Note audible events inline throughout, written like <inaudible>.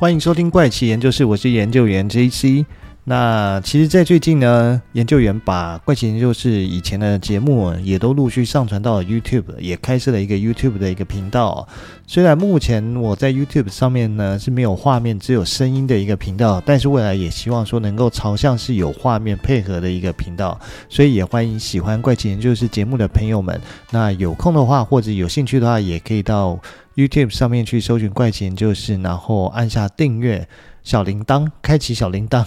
欢迎收听怪奇研究室，我是研究员 JC。那其实，在最近呢，研究员把怪奇研究室以前的节目也都陆续上传到了 YouTube，也开设了一个 YouTube 的一个频道。虽然目前我在 YouTube 上面呢是没有画面，只有声音的一个频道，但是未来也希望说能够朝向是有画面配合的一个频道。所以也欢迎喜欢怪奇研究室节目的朋友们，那有空的话或者有兴趣的话，也可以到。YouTube 上面去搜寻怪奇研究室，然后按下订阅小铃铛，开启小铃铛。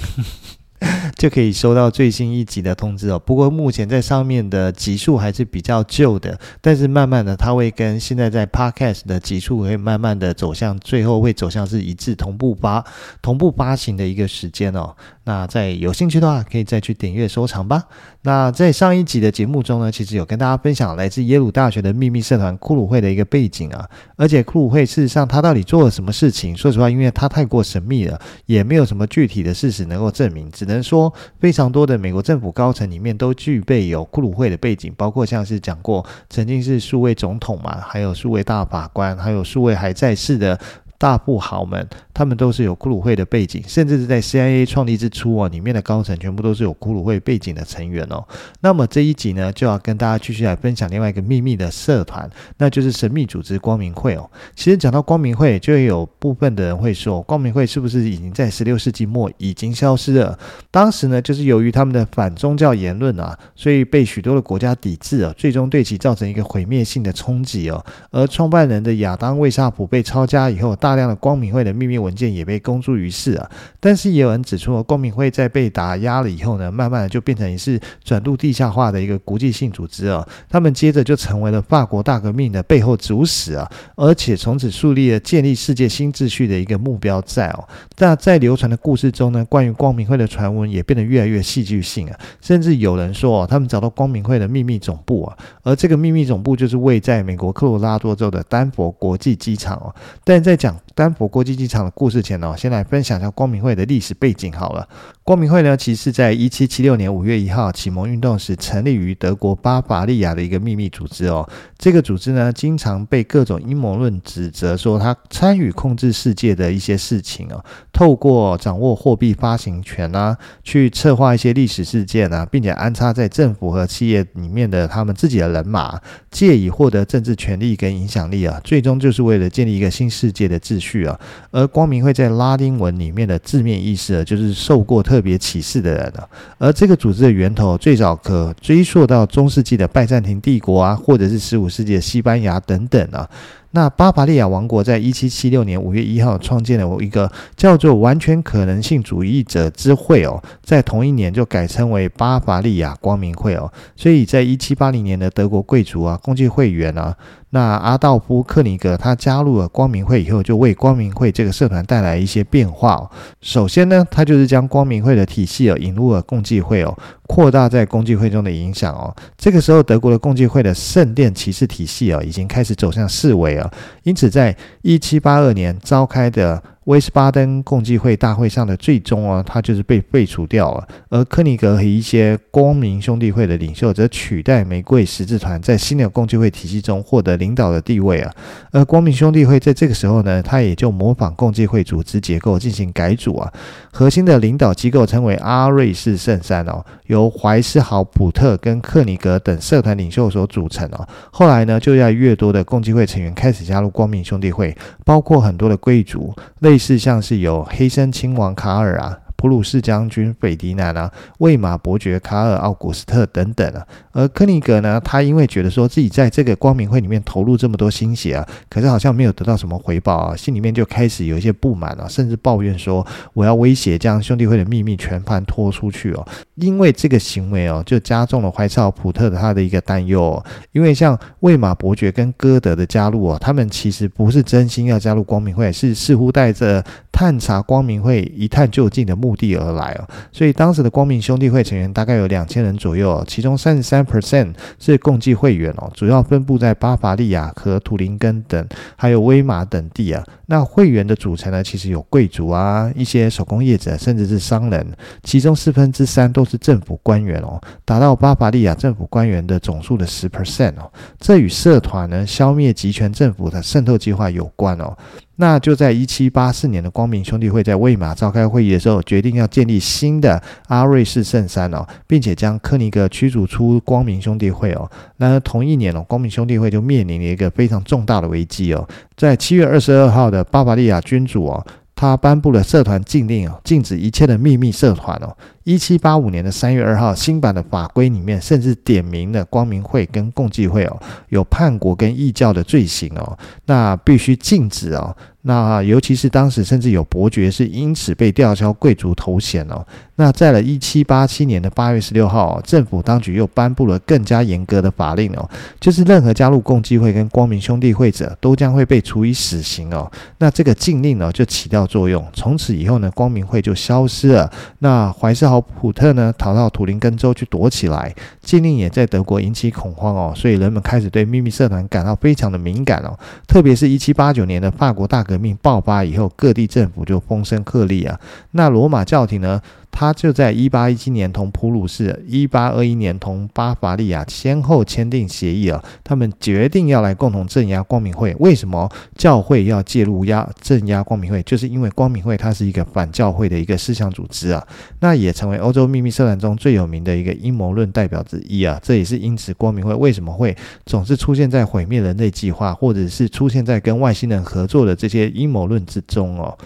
<laughs> 就可以收到最新一集的通知哦。不过目前在上面的集数还是比较旧的，但是慢慢的它会跟现在在 Podcast 的集数会慢慢的走向，最后会走向是一致同步发同步发行的一个时间哦。那在有兴趣的话，可以再去点阅收藏吧。那在上一集的节目中呢，其实有跟大家分享来自耶鲁大学的秘密社团骷髅会的一个背景啊。而且骷髅会事实上它到底做了什么事情？说实话，因为它太过神秘了，也没有什么具体的事实能够证明，只能说。非常多的美国政府高层里面都具备有骷髅会的背景，包括像是讲过曾经是数位总统嘛，还有数位大法官，还有数位还在世的大富豪们。他们都是有骷髅会的背景，甚至是在 CIA 创立之初啊，里面的高层全部都是有骷髅会背景的成员哦。那么这一集呢，就要跟大家继续来分享另外一个秘密的社团，那就是神秘组织光明会哦。其实讲到光明会，就有部分的人会说，光明会是不是已经在十六世纪末已经消失了？当时呢，就是由于他们的反宗教言论啊，所以被许多的国家抵制啊，最终对其造成一个毁灭性的冲击哦。而创办人的亚当·卫萨普被抄家以后，大大量的光明会的秘密文件也被公诸于世啊，但是也有人指出，光明会在被打压了以后呢，慢慢的就变成是转入地下化的一个国际性组织啊。他们接着就成为了法国大革命的背后主使啊，而且从此树立了建立世界新秩序的一个目标在哦。那在流传的故事中呢，关于光明会的传闻也变得越来越戏剧性啊，甚至有人说，他们找到光明会的秘密总部啊，而这个秘密总部就是位在美国科罗拉多州的丹佛国际机场哦。但在讲丹佛国际机场的故事前呢，先来分享一下光明会的历史背景好了。光明会呢，其实是在一七七六年五月一号启蒙运动时成立于德国巴伐利亚的一个秘密组织哦。这个组织呢，经常被各种阴谋论指责说他参与控制世界的一些事情哦。透过掌握货币发行权啊，去策划一些历史事件啊，并且安插在政府和企业里面的他们自己的人马，借以获得政治权力跟影响力啊，最终就是为了建立一个新世界的秩序啊。而光明会在拉丁文里面的字面意思啊，就是受过特别启示的人啊。而这个组织的源头最早可追溯到中世纪的拜占庭帝国啊，或者是十五世纪的西班牙等等啊。那巴伐利亚王国在一七七六年五月一号创建了一个叫做完全可能性主义者之会哦，在同一年就改称为巴伐利亚光明会哦。所以在一七八零年的德国贵族啊，共济会员啊。那阿道夫·克尼格他加入了光明会以后，就为光明会这个社团带来一些变化哦。首先呢，他就是将光明会的体系哦引入了共济会哦，扩大在共济会中的影响哦。这个时候，德国的共济会的圣殿骑士体系哦，已经开始走向式微因此，在一七八二年召开的。威斯巴登共济会大会上的最终啊，他就是被废除掉了。而克尼格和一些光明兄弟会的领袖则取代玫瑰十字团，在新的共济会体系中获得领导的地位啊。而光明兄弟会在这个时候呢，他也就模仿共济会组织结构进行改组啊。核心的领导机构称为阿瑞士圣山哦，由怀斯豪普特跟克尼格等社团领袖所组成哦。后来呢，就要越多的共济会成员开始加入光明兄弟会，包括很多的贵族类。类似像是有黑森亲王卡尔啊。普鲁士将军斐迪南啊，魏玛伯爵卡尔奥古斯特等等啊，而柯尼格呢，他因为觉得说自己在这个光明会里面投入这么多心血啊，可是好像没有得到什么回报啊，心里面就开始有一些不满啊，甚至抱怨说我要威胁将兄弟会的秘密全盘托出去哦。因为这个行为哦，就加重了怀斯豪普特的他的一个担忧。因为像魏玛伯爵跟歌德的加入哦，他们其实不是真心要加入光明会，是似乎带着探查光明会一探究竟的目的。而来哦，所以当时的光明兄弟会成员大概有两千人左右，其中三十三 percent 是共济会员哦，主要分布在巴伐利亚和图林根等，还有威玛等地啊。那会员的组成呢，其实有贵族啊，一些手工业者，甚至是商人，其中四分之三都是政府官员哦，达到巴伐利亚政府官员的总数的十 percent 哦。这与社团呢消灭集权政府的渗透计划有关哦。那就在一七八四年的光明兄弟会在魏玛召开会议的时候，决定要建立新的阿瑞士圣山哦，并且将科尼格驱逐出光明兄弟会哦。那同一年哦，光明兄弟会就面临了一个非常重大的危机哦，在七月二十二号的巴伐利亚君主哦。他颁布了社团禁令哦，禁止一切的秘密社团哦。一七八五年的三月二号，新版的法规里面甚至点名了光明会跟共济会哦，有叛国跟异教的罪行哦，那必须禁止哦。那尤其是当时甚至有伯爵是因此被吊销贵族头衔哦。那在了一七八七年的八月十六号，政府当局又颁布了更加严格的法令哦，就是任何加入共济会跟光明兄弟会者都将会被处以死刑哦。那这个禁令呢就起到作用，从此以后呢，光明会就消失了。那怀斯豪普特呢逃到图林根州去躲起来，禁令也在德国引起恐慌哦，所以人们开始对秘密社团感到非常的敏感哦，特别是一七八九年的法国大革命爆发以后，各地政府就风声鹤唳啊。那罗马教廷呢，他就在一八一七年同普鲁士，一八二一年同巴伐利亚先后签订协议啊。他们决定要来共同镇压光明会。为什么教会要介入压镇压光明会？就是因为光明会它是一个反教会的一个思想组织啊。那也成为欧洲秘密社团中最有名的一个阴谋论代表之一啊。这也是因此光明会为什么会总是出现在毁灭人类计划，或者是出现在跟外星人合作的这些阴谋论之中哦。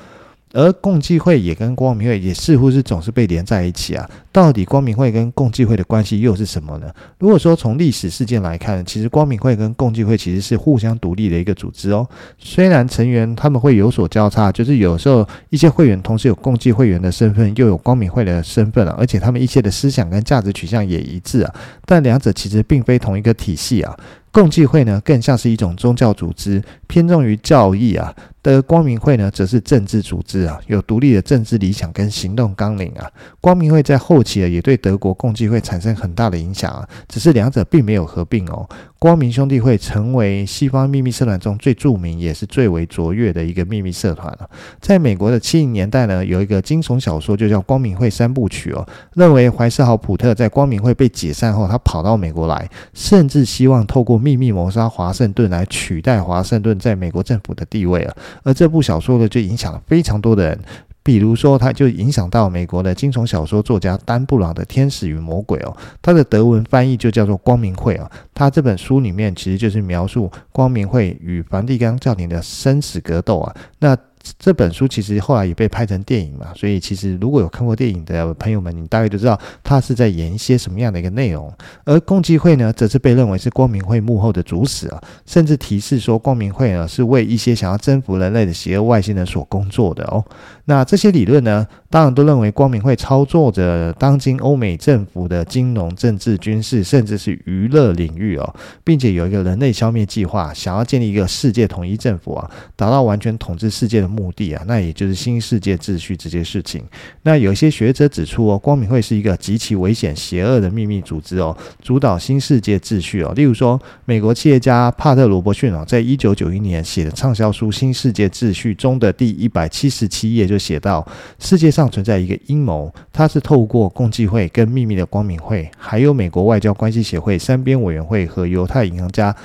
而共济会也跟光明会也似乎是总是被连在一起啊，到底光明会跟共济会的关系又是什么呢？如果说从历史事件来看，其实光明会跟共济会其实是互相独立的一个组织哦。虽然成员他们会有所交叉，就是有时候一些会员同时有共济会员的身份，又有光明会的身份啊，而且他们一些的思想跟价值取向也一致啊，但两者其实并非同一个体系啊。共济会呢，更像是一种宗教组织，偏重于教义啊；的光明会呢，则是政治组织啊，有独立的政治理想跟行动纲领啊。光明会在后期啊，也对德国共济会产生很大的影响啊，只是两者并没有合并哦。光明兄弟会成为西方秘密社团中最著名也是最为卓越的一个秘密社团了。在美国的七零年代呢，有一个惊悚小说就叫《光明会三部曲》哦，认为怀斯豪普特在光明会被解散后，他跑到美国来，甚至希望透过秘密谋杀华盛顿来取代华盛顿在美国政府的地位啊，而这部小说呢，就影响了非常多的人，比如说，它就影响到美国的惊悚小说作家丹布朗的《天使与魔鬼》哦，他的德文翻译就叫做《光明会》啊，他这本书里面其实就是描述光明会与梵蒂冈教廷的生死格斗啊，那。这本书其实后来也被拍成电影嘛，所以其实如果有看过电影的朋友们，你大概就知道他是在演一些什么样的一个内容。而共济会呢，则是被认为是光明会幕后的主使啊，甚至提示说光明会呢是为一些想要征服人类的邪恶外星人所工作的哦。那这些理论呢，当然都认为光明会操作着当今欧美政府的金融、政治、军事，甚至是娱乐领域哦，并且有一个人类消灭计划，想要建立一个世界统一政府啊，达到完全统治世界的目的啊，那也就是新世界秩序这件事情。那有些学者指出哦，光明会是一个极其危险、邪恶的秘密组织哦，主导新世界秩序哦。例如说，美国企业家帕特·罗伯逊哦，在一九九一年写的畅销书《新世界秩序》中的第一百七十七页就写到，世界上存在一个阴谋，它是透过共济会跟秘密的光明会，还有美国外交关系协会、三边委员会和犹太银行家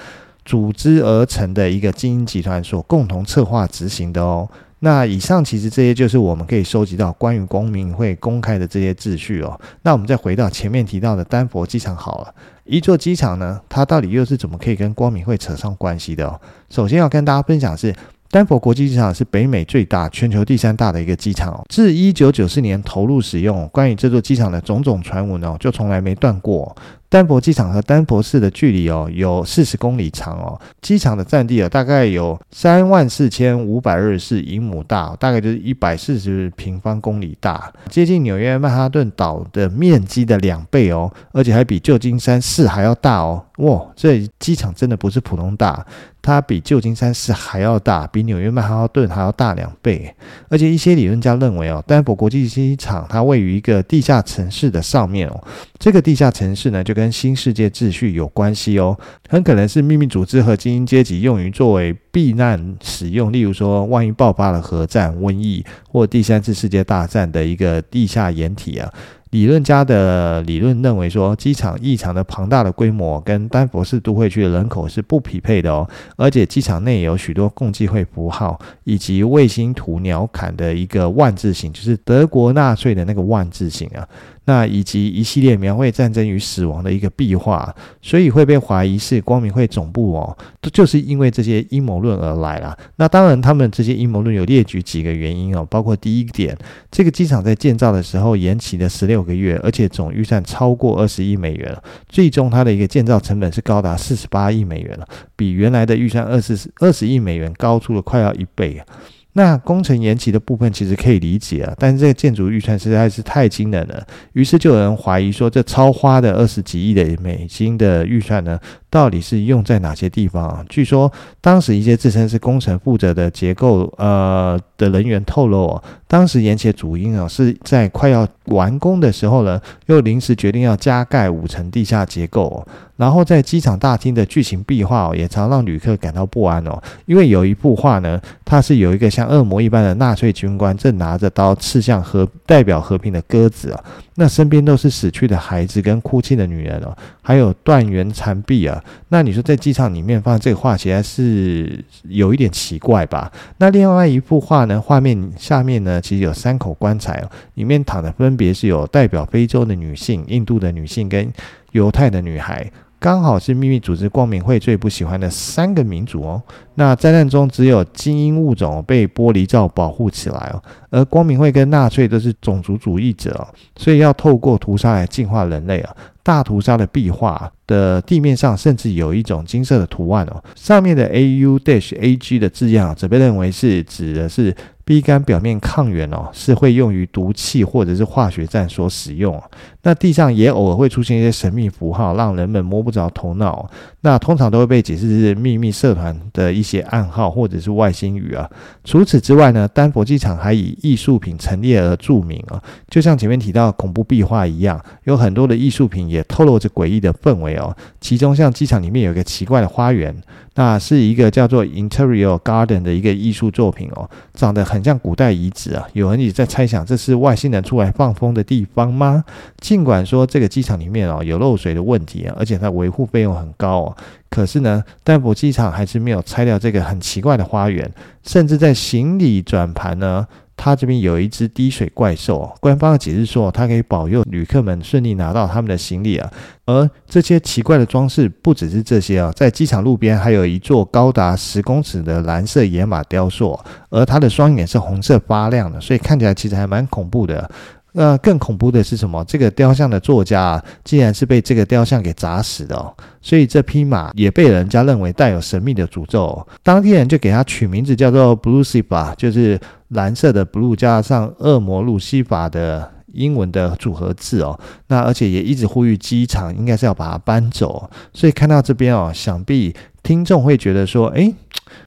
组织而成的一个精英集团所共同策划执行的哦。那以上其实这些就是我们可以收集到关于光明会公开的这些秩序哦。那我们再回到前面提到的丹佛机场好了，一座机场呢，它到底又是怎么可以跟光明会扯上关系的哦？首先要跟大家分享是，丹佛国际机场是北美最大、全球第三大的一个机场哦。自一九九四年投入使用，关于这座机场的种种传闻哦，就从来没断过。丹佛机场和丹佛市的距离哦，有四十公里长哦。机场的占地啊，大概有三万四千五百二十四英亩大，大概就是一百四十平方公里大，接近纽约曼哈顿岛的面积的两倍哦，而且还比旧金山市还要大哦。哇，这机场真的不是普通大，它比旧金山市还要大，比纽约曼哈顿还要大两倍。而且一些理论家认为哦，丹佛国际机场它位于一个地下城市的上面哦，这个地下城市呢就跟跟新世界秩序有关系哦，很可能是秘密组织和精英阶级用于作为避难使用，例如说，万一爆发了核战、瘟疫或第三次世界大战的一个地下掩体啊。理论家的理论认为说，机场异常的庞大的规模跟丹佛市都会区的人口是不匹配的哦，而且机场内有许多共济会符号以及卫星图鸟瞰的一个万字形，就是德国纳粹的那个万字形啊。那以及一系列描绘战争与死亡的一个壁画，所以会被怀疑是光明会总部哦，都就是因为这些阴谋论而来啦。那当然，他们这些阴谋论有列举几个原因哦，包括第一点，这个机场在建造的时候延期了十六个月，而且总预算超过二十亿美元，最终它的一个建造成本是高达四十八亿美元了，比原来的预算二十二十亿美元高出了快要一倍啊。那工程延期的部分其实可以理解啊，但是这个建筑预算实在是太惊人了，于是就有人怀疑说，这超花的二十几亿的美金的预算呢，到底是用在哪些地方啊？据说当时一些自称是工程负责的结构呃的人员透露啊，当时延期的主因啊，是在快要完工的时候呢，又临时决定要加盖五层地下结构。然后在机场大厅的巨型壁画哦，也常让旅客感到不安哦。因为有一幅画呢，它是有一个像恶魔一般的纳粹军官正拿着刀刺向和代表和平的鸽子啊。那身边都是死去的孩子跟哭泣的女人哦，还有断垣残壁啊。那你说在机场里面放这个画，其实是有一点奇怪吧？那另外一幅画呢，画面下面呢，其实有三口棺材哦，里面躺的分别是有代表非洲的女性、印度的女性跟犹太的女孩。刚好是秘密组织光明会最不喜欢的三个民族哦。那灾难中只有精英物种被玻璃罩保护起来哦，而光明会跟纳粹都是种族主义者哦，所以要透过屠杀来净化人类啊。大屠杀的壁画的地面上甚至有一种金色的图案哦，上面的 AU-AG 的字样，则被认为是指的是。B 肝表面抗原哦，是会用于毒气或者是化学战所使用。那地上也偶尔会出现一些神秘符号，让人们摸不着头脑。那通常都会被解释是秘密社团的一些暗号或者是外星语啊。除此之外呢，丹佛机场还以艺术品陈列而著名啊。就像前面提到恐怖壁画一样，有很多的艺术品也透露着诡异的氛围哦。其中像机场里面有一个奇怪的花园。那是一个叫做 Interior Garden 的一个艺术作品哦，长得很像古代遗址啊。有人也在猜想，这是外星人出来放风的地方吗？尽管说这个机场里面哦有漏水的问题啊，而且它维护费用很高哦，可是呢，丹佛机场还是没有拆掉这个很奇怪的花园，甚至在行李转盘呢。它这边有一只滴水怪兽，官方的解释说，它可以保佑旅客们顺利拿到他们的行李啊。而这些奇怪的装饰不只是这些啊，在机场路边还有一座高达十公尺的蓝色野马雕塑，而它的双眼是红色发亮的，所以看起来其实还蛮恐怖的。呃，更恐怖的是什么？这个雕像的作家，竟然是被这个雕像给砸死的哦。所以这匹马也被人家认为带有神秘的诅咒。当地人就给它取名字叫做 Blucifer，就是蓝色的 blue 加上恶魔路西法的英文的组合字哦。那而且也一直呼吁机场应该是要把它搬走。所以看到这边哦，想必听众会觉得说，诶。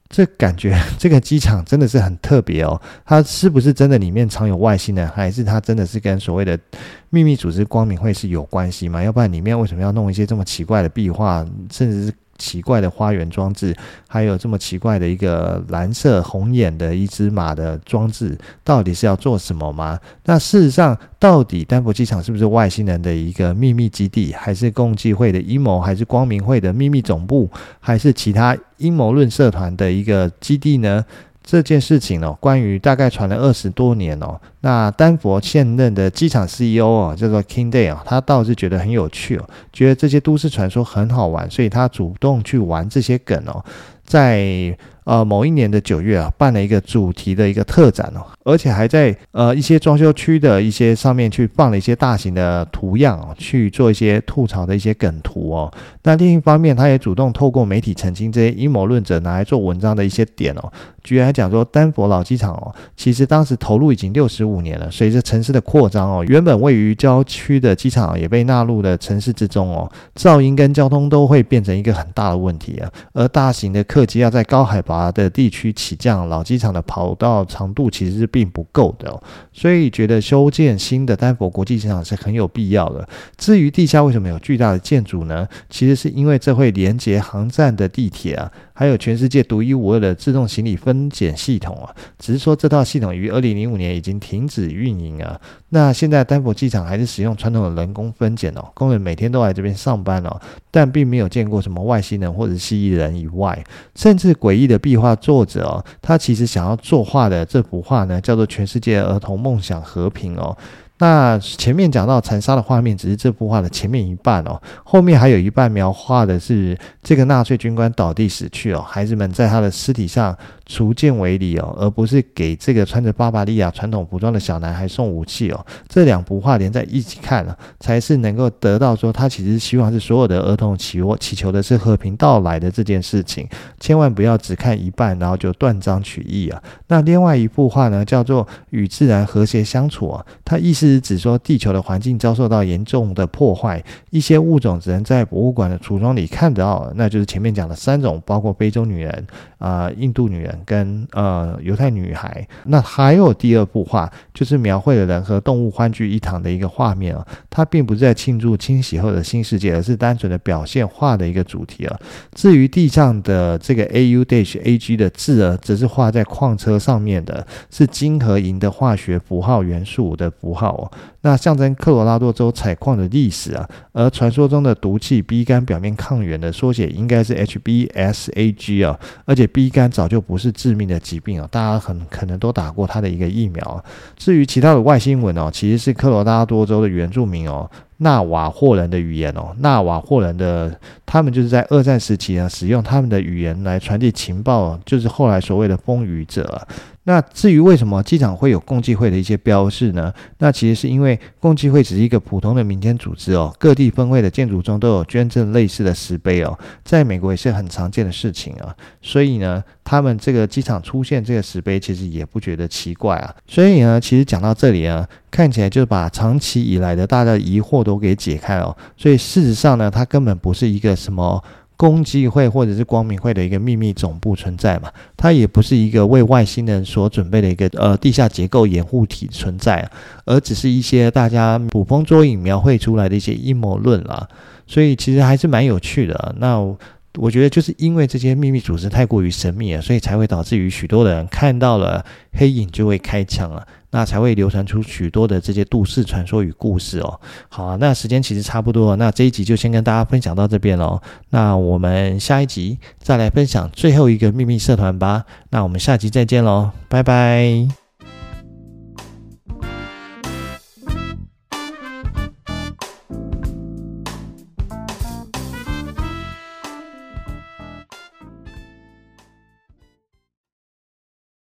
这感觉 <laughs> 这个机场真的是很特别哦，它是不是真的里面藏有外星人，还是它真的是跟所谓的秘密组织光明会是有关系吗？要不然里面为什么要弄一些这么奇怪的壁画，甚至是？奇怪的花园装置，还有这么奇怪的一个蓝色红眼的一只马的装置，到底是要做什么吗？那事实上，到底丹佛机场是不是外星人的一个秘密基地，还是共济会的阴谋，还是光明会的秘密总部，还是其他阴谋论社团的一个基地呢？这件事情哦，关于大概传了二十多年哦，那丹佛现任的机场 CEO 哦，叫做 King Day 哦，他倒是觉得很有趣哦，觉得这些都市传说很好玩，所以他主动去玩这些梗哦，在。呃，某一年的九月啊，办了一个主题的一个特展哦，而且还在呃一些装修区的一些上面去放了一些大型的图样哦，去做一些吐槽的一些梗图哦。那另一方面，他也主动透过媒体澄清这些阴谋论者拿来做文章的一些点哦。居然还讲说，丹佛老机场哦，其实当时投入已经六十五年了。随着城市的扩张哦，原本位于郊区的机场也被纳入了城市之中哦，噪音跟交通都会变成一个很大的问题啊。而大型的客机要在高海拔的地区起降，老机场的跑道长度其实是并不够的，所以觉得修建新的丹佛国际机场是很有必要的。至于地下为什么有巨大的建筑呢？其实是因为这会连接航站的地铁啊。还有全世界独一无二的自动行李分拣系统啊，只是说这套系统于二零零五年已经停止运营啊。那现在丹佛机场还是使用传统的人工分拣哦，工人每天都来这边上班哦，但并没有见过什么外星人或者蜥蜴人以外，甚至诡异的壁画作者哦，他其实想要作画的这幅画呢，叫做《全世界儿童梦想和平》哦。那前面讲到残杀的画面只是这幅画的前面一半哦，后面还有一半描画的是这个纳粹军官倒地死去哦，孩子们在他的尸体上锄剑为礼哦，而不是给这个穿着巴伐利亚传统服装的小男孩送武器哦。这两幅画连在一起看了，才是能够得到说他其实希望是所有的儿童祈我祈求的是和平到来的这件事情，千万不要只看一半然后就断章取义啊。那另外一幅画呢，叫做与自然和谐相处啊，它意思。是指说地球的环境遭受到严重的破坏，一些物种只能在博物馆的橱窗里看到，那就是前面讲的三种，包括非洲女人、啊、印度女人跟呃犹太女孩。那还有第二幅画，就是描绘了人和动物欢聚一堂的一个画面啊，它并不是在庆祝清洗后的新世界，而是单纯的表现画的一个主题啊。至于地上的这个 A U dash A G 的字啊，则是画在矿车上面的，是金和银的化学符号元素的符号哦。那象征科罗拉多州采矿的历史啊，而传说中的毒气 B 肝表面抗原的缩写应该是 HBsAg 啊，而且 B 肝早就不是致命的疾病啊，大家很可能都打过它的一个疫苗。至于其他的外星文哦，其实是科罗拉多州的原住民哦，纳瓦霍人的语言哦，纳瓦霍人的他们就是在二战时期呢，使用他们的语言来传递情报，就是后来所谓的风语者。那至于为什么机场会有共济会的一些标示呢？那其实是因为共济会只是一个普通的民间组织哦，各地分会的建筑中都有捐赠类似的石碑哦，在美国也是很常见的事情啊。所以呢，他们这个机场出现这个石碑，其实也不觉得奇怪啊。所以呢，其实讲到这里啊，看起来就把长期以来的大家疑惑都给解开了。所以事实上呢，它根本不是一个什么。共济会或者是光明会的一个秘密总部存在嘛，它也不是一个为外星人所准备的一个呃地下结构掩护体存在，而只是一些大家捕风捉影描绘出来的一些阴谋论啦，所以其实还是蛮有趣的。那我觉得就是因为这些秘密组织太过于神秘了，所以才会导致于许多人看到了黑影就会开枪啊。那才会流传出许多的这些都市传说与故事哦。好啊，那时间其实差不多了，那这一集就先跟大家分享到这边喽。那我们下一集再来分享最后一个秘密社团吧。那我们下集再见喽，拜拜。